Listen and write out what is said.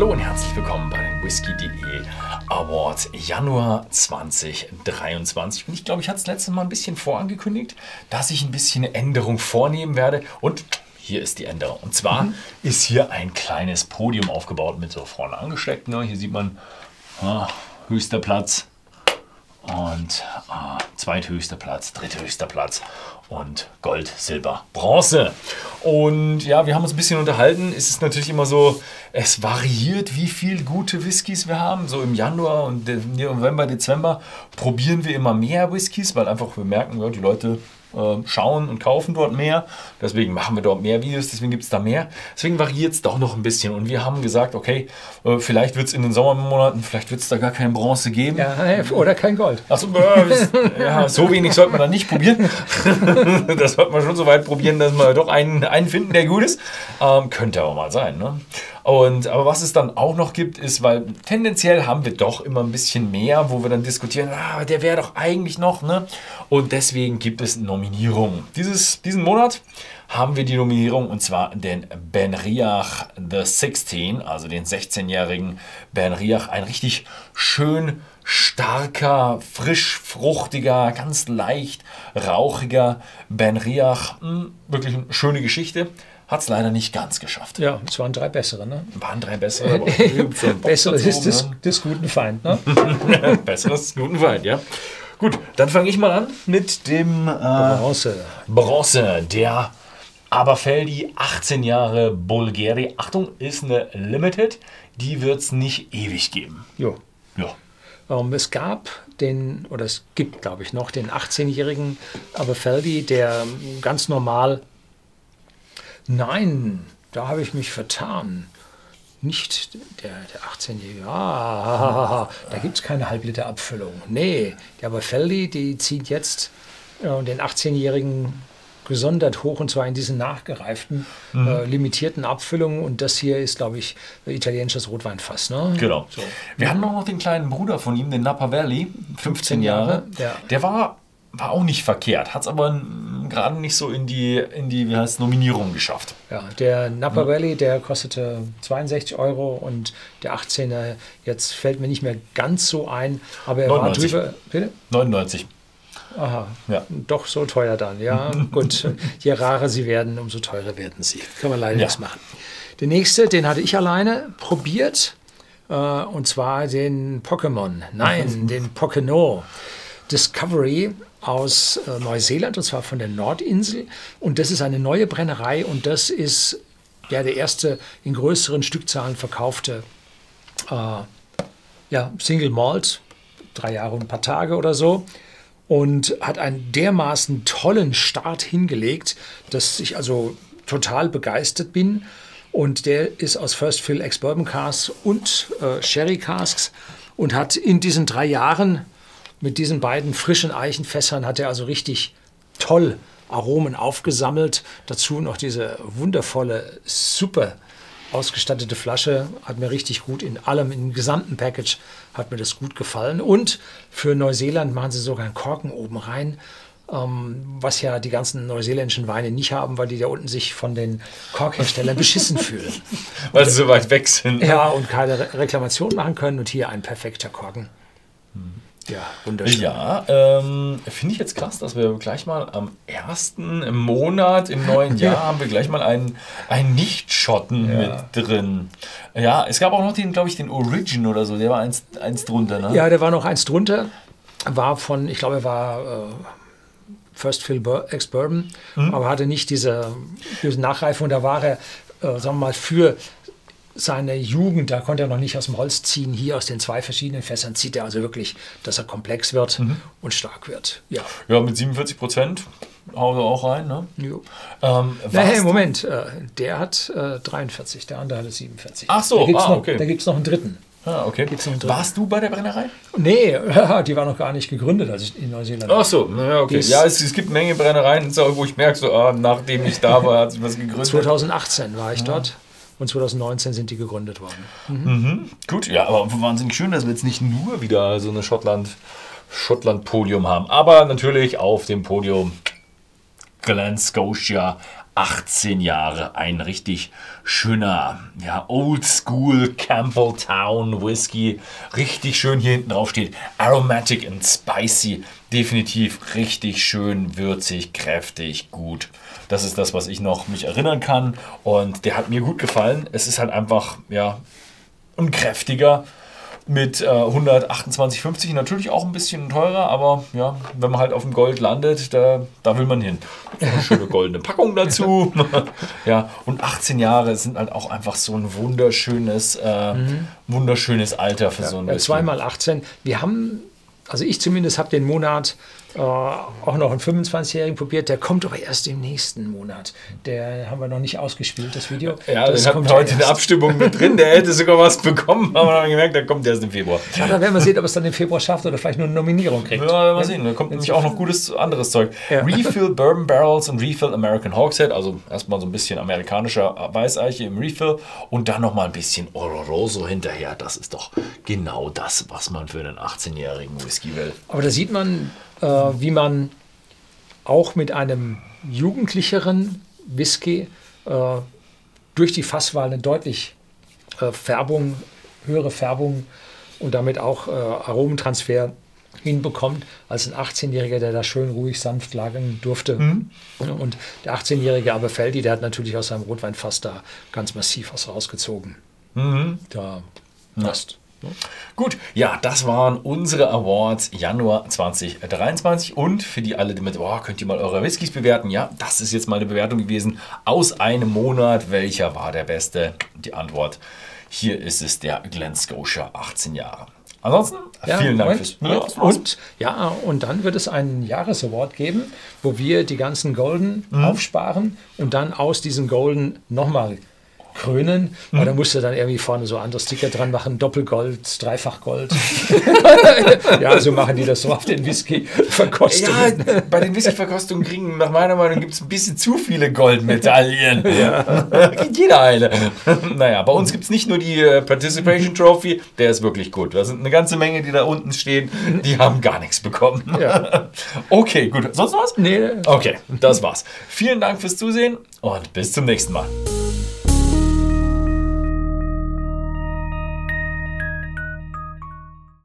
Hallo und herzlich willkommen bei den Whisky.de Awards Januar 2023. Und ich glaube, ich hatte es letztes Mal ein bisschen vorangekündigt, dass ich ein bisschen Änderung vornehmen werde. Und hier ist die Änderung. Und zwar mhm. ist hier ein kleines Podium aufgebaut mit so vorne angesteckt. Ne? Hier sieht man ah, höchster Platz und ah, zweithöchster Platz, dritthöchster Platz und Gold, Silber, Bronze. Und ja, wir haben uns ein bisschen unterhalten. Es ist natürlich immer so, es variiert, wie viel gute Whiskys wir haben. So im Januar und November, Dezember probieren wir immer mehr Whiskys, weil einfach wir merken, ja, die Leute äh, schauen und kaufen dort mehr. Deswegen machen wir dort mehr Videos, deswegen gibt es da mehr. Deswegen variiert es doch noch ein bisschen. Und wir haben gesagt, okay, äh, vielleicht wird es in den Sommermonaten, vielleicht wird es da gar kein Bronze geben. Ja, oder kein Gold. Achso, äh, ja, so wenig sollte man da nicht probieren. das sollte man schon so weit probieren, dass wir doch einen, einen finden, der gut ist. Ähm, könnte aber mal sein. Ne? Und, aber was es dann auch noch gibt, ist, weil tendenziell haben wir doch immer ein bisschen mehr, wo wir dann diskutieren, ah, der wäre doch eigentlich noch, ne? Und deswegen gibt es Nominierungen. Dieses, diesen Monat haben wir die Nominierung und zwar den Ben Riach The 16, also den 16-jährigen Ben Riach, ein richtig schön starker, frisch, fruchtiger, ganz leicht rauchiger Ben Riach. Hm, wirklich eine schöne Geschichte. Hat es leider nicht ganz geschafft. Ja, es waren drei bessere, ne? Waren drei bessere. Besseres ist des, des, guten Feind, ne? Besseres des guten Feind, ja. Gut, dann fange ich mal an mit dem äh, Bronze. Bronze, der Aberfeldi, 18 Jahre Bulgari. Achtung, ist eine Limited. Die wird es nicht ewig geben. Jo. Ja. Um, es gab den, oder es gibt, glaube ich, noch den 18-jährigen Aberfeldi, der ganz normal Nein, da habe ich mich vertan. Nicht der, der 18-Jährige. Ah, da gibt es keine Halbliter-Abfüllung. Nee, der Aberfeldi, die zieht jetzt äh, den 18-Jährigen gesondert hoch und zwar in diesen nachgereiften, mhm. äh, limitierten Abfüllungen. Und das hier ist, glaube ich, italienisches Rotweinfass. Ne? Genau. So. Wir haben auch noch den kleinen Bruder von ihm, den Napa Valley, 15, 15 Jahre. Ja. Der war war auch nicht verkehrt, hat es aber gerade nicht so in die, in die wie heißt, Nominierung geschafft. Ja, der Napa Valley, der kostete 62 Euro und der 18er, jetzt fällt mir nicht mehr ganz so ein, aber er 99. war drüber. Bitte? 99. Aha, ja. doch so teuer dann. Ja, gut. Je rarer sie werden, umso teurer werden sie. Kann man leider ja. nichts machen. Der nächste, den hatte ich alleine probiert, äh, und zwar den Pokémon. Nein, den Pocono Discovery aus äh, Neuseeland, und zwar von der Nordinsel. Und das ist eine neue Brennerei und das ist ja der erste in größeren Stückzahlen verkaufte äh, ja, Single Malt, drei Jahre und ein paar Tage oder so. Und hat einen dermaßen tollen Start hingelegt, dass ich also total begeistert bin. Und der ist aus First Fill Ex-Bourbon Casks und äh, Sherry Casks und hat in diesen drei Jahren mit diesen beiden frischen Eichenfässern hat er also richtig toll Aromen aufgesammelt. Dazu noch diese wundervolle, super ausgestattete Flasche. Hat mir richtig gut in allem, im gesamten Package hat mir das gut gefallen. Und für Neuseeland machen sie sogar einen Korken oben rein. Ähm, was ja die ganzen neuseeländischen Weine nicht haben, weil die da unten sich von den Korkherstellern beschissen fühlen. Weil sie so weit weg sind. Ja, und keine Re Reklamation machen können. Und hier ein perfekter Korken. Hm. Ja, wunderschön. Ja, ähm, finde ich jetzt krass, dass wir gleich mal am ersten Monat im neuen Jahr haben wir gleich mal einen, einen Nicht-Schotten ja. mit drin. Ja, es gab auch noch den, glaube ich, den Origin oder so, der war eins, eins drunter, ne? Ja, der war noch eins drunter. War von, ich glaube, er war äh, First Fill Ex Bourbon, mhm. aber hatte nicht diese, diese Nachreifung. Da war er, äh, sagen wir mal, für seine Jugend, da konnte er noch nicht aus dem Holz ziehen. Hier aus den zwei verschiedenen Fässern zieht er also wirklich, dass er komplex wird mhm. und stark wird. Ja, ja mit 47 Prozent hauen wir auch rein. Ne? Jo. Ähm, Na, hey, Moment, äh, der hat äh, 43, der andere hat 47. Ach so, da gibt es ah, noch, okay. noch einen dritten. Ah, okay. Warst du bei der Brennerei? Nee, die war noch gar nicht gegründet, als ich in Neuseeland war. Ach so, naja, okay. Ja, es, es, gibt eine Menge Brennereien, wo ich merke, so, ah, nachdem ich da war, hat sich was gegründet. 2018 war ich ja. Und 2019 sind die gegründet worden. Mhm. Mhm. Gut, ja, aber wahnsinnig schön, dass wir jetzt nicht nur wieder so eine Schottland, Schottland-Podium haben, aber natürlich auf dem Podium Glen Scotia 18 Jahre. Ein richtig schöner, ja, Oldschool Campbelltown Whisky. Richtig schön hier hinten drauf steht. Aromatic and spicy. Definitiv richtig schön würzig, kräftig, gut. Das ist das, was ich noch mich erinnern kann. Und der hat mir gut gefallen. Es ist halt einfach, ja, ein kräftiger mit äh, 128,50 natürlich auch ein bisschen teurer, aber ja, wenn man halt auf dem Gold landet, da, da will man hin. Eine schöne goldene Packung dazu. ja, und 18 Jahre sind halt auch einfach so ein wunderschönes, äh, mhm. wunderschönes Alter für ja, so ein ja, Zweimal 18. Wir haben, also ich zumindest habe den Monat äh, auch noch einen 25-Jährigen probiert, der kommt aber erst im nächsten Monat. Der haben wir noch nicht ausgespielt, das Video. Ja, das hatten wir heute in der Abstimmung mit drin, der hätte sogar was bekommen, aber wir haben gemerkt, der kommt erst im Februar. Ja, dann werden wir sehen, ob es dann im Februar schafft oder vielleicht nur eine Nominierung kriegt. Ja, werden wir sehen, da kommt nämlich auch noch gutes anderes Zeug. Ja. Refill Bourbon Barrels und Refill American Hogshead, also erstmal so ein bisschen amerikanischer Weißeiche im Refill und dann nochmal ein bisschen Oloroso hinterher. Das ist doch genau das, was man für einen 18-jährigen Whisky will. Aber da sieht man, äh, wie man auch mit einem jugendlicheren Whisky äh, durch die Fasswahl eine deutlich äh, Färbung, höhere Färbung und damit auch äh, Aromentransfer hinbekommt, als ein 18-Jähriger, der da schön ruhig sanft lagern durfte. Mhm. Und der 18-Jährige Aberfeldi, der hat natürlich aus seinem Rotweinfass da ganz massiv was rausgezogen. Mhm. Da passt. Gut, ja, das waren unsere Awards Januar 2023 und für die alle, die mit, oh, könnt ihr mal eure Whiskys bewerten? Ja, das ist jetzt mal eine Bewertung gewesen aus einem Monat. Welcher war der beste? Die Antwort, hier ist es der Glen Scotia, 18 Jahre. Ansonsten, ja, vielen Dank Moment, fürs ja, und, ja, und dann wird es einen Jahresaward geben, wo wir die ganzen Golden mhm. aufsparen und dann aus diesen Golden nochmal krönen. Mhm. Aber da musst du dann irgendwie vorne so andere Sticker dran machen, Doppelgold, Dreifachgold. ja, so machen die das so auf den Whisky-Verkostungen. Ja, bei den Whisky-Verkostungen kriegen nach meiner Meinung gibt es ein bisschen zu viele Goldmedaillen. ja. Kriegt jeder eine. naja, bei uns gibt es nicht nur die äh, Participation Trophy, der ist wirklich gut. Da sind eine ganze Menge, die da unten stehen, die haben gar nichts bekommen. Ja. okay, gut. Sonst was? Nee. Okay, das war's. Vielen Dank fürs Zusehen und bis zum nächsten Mal.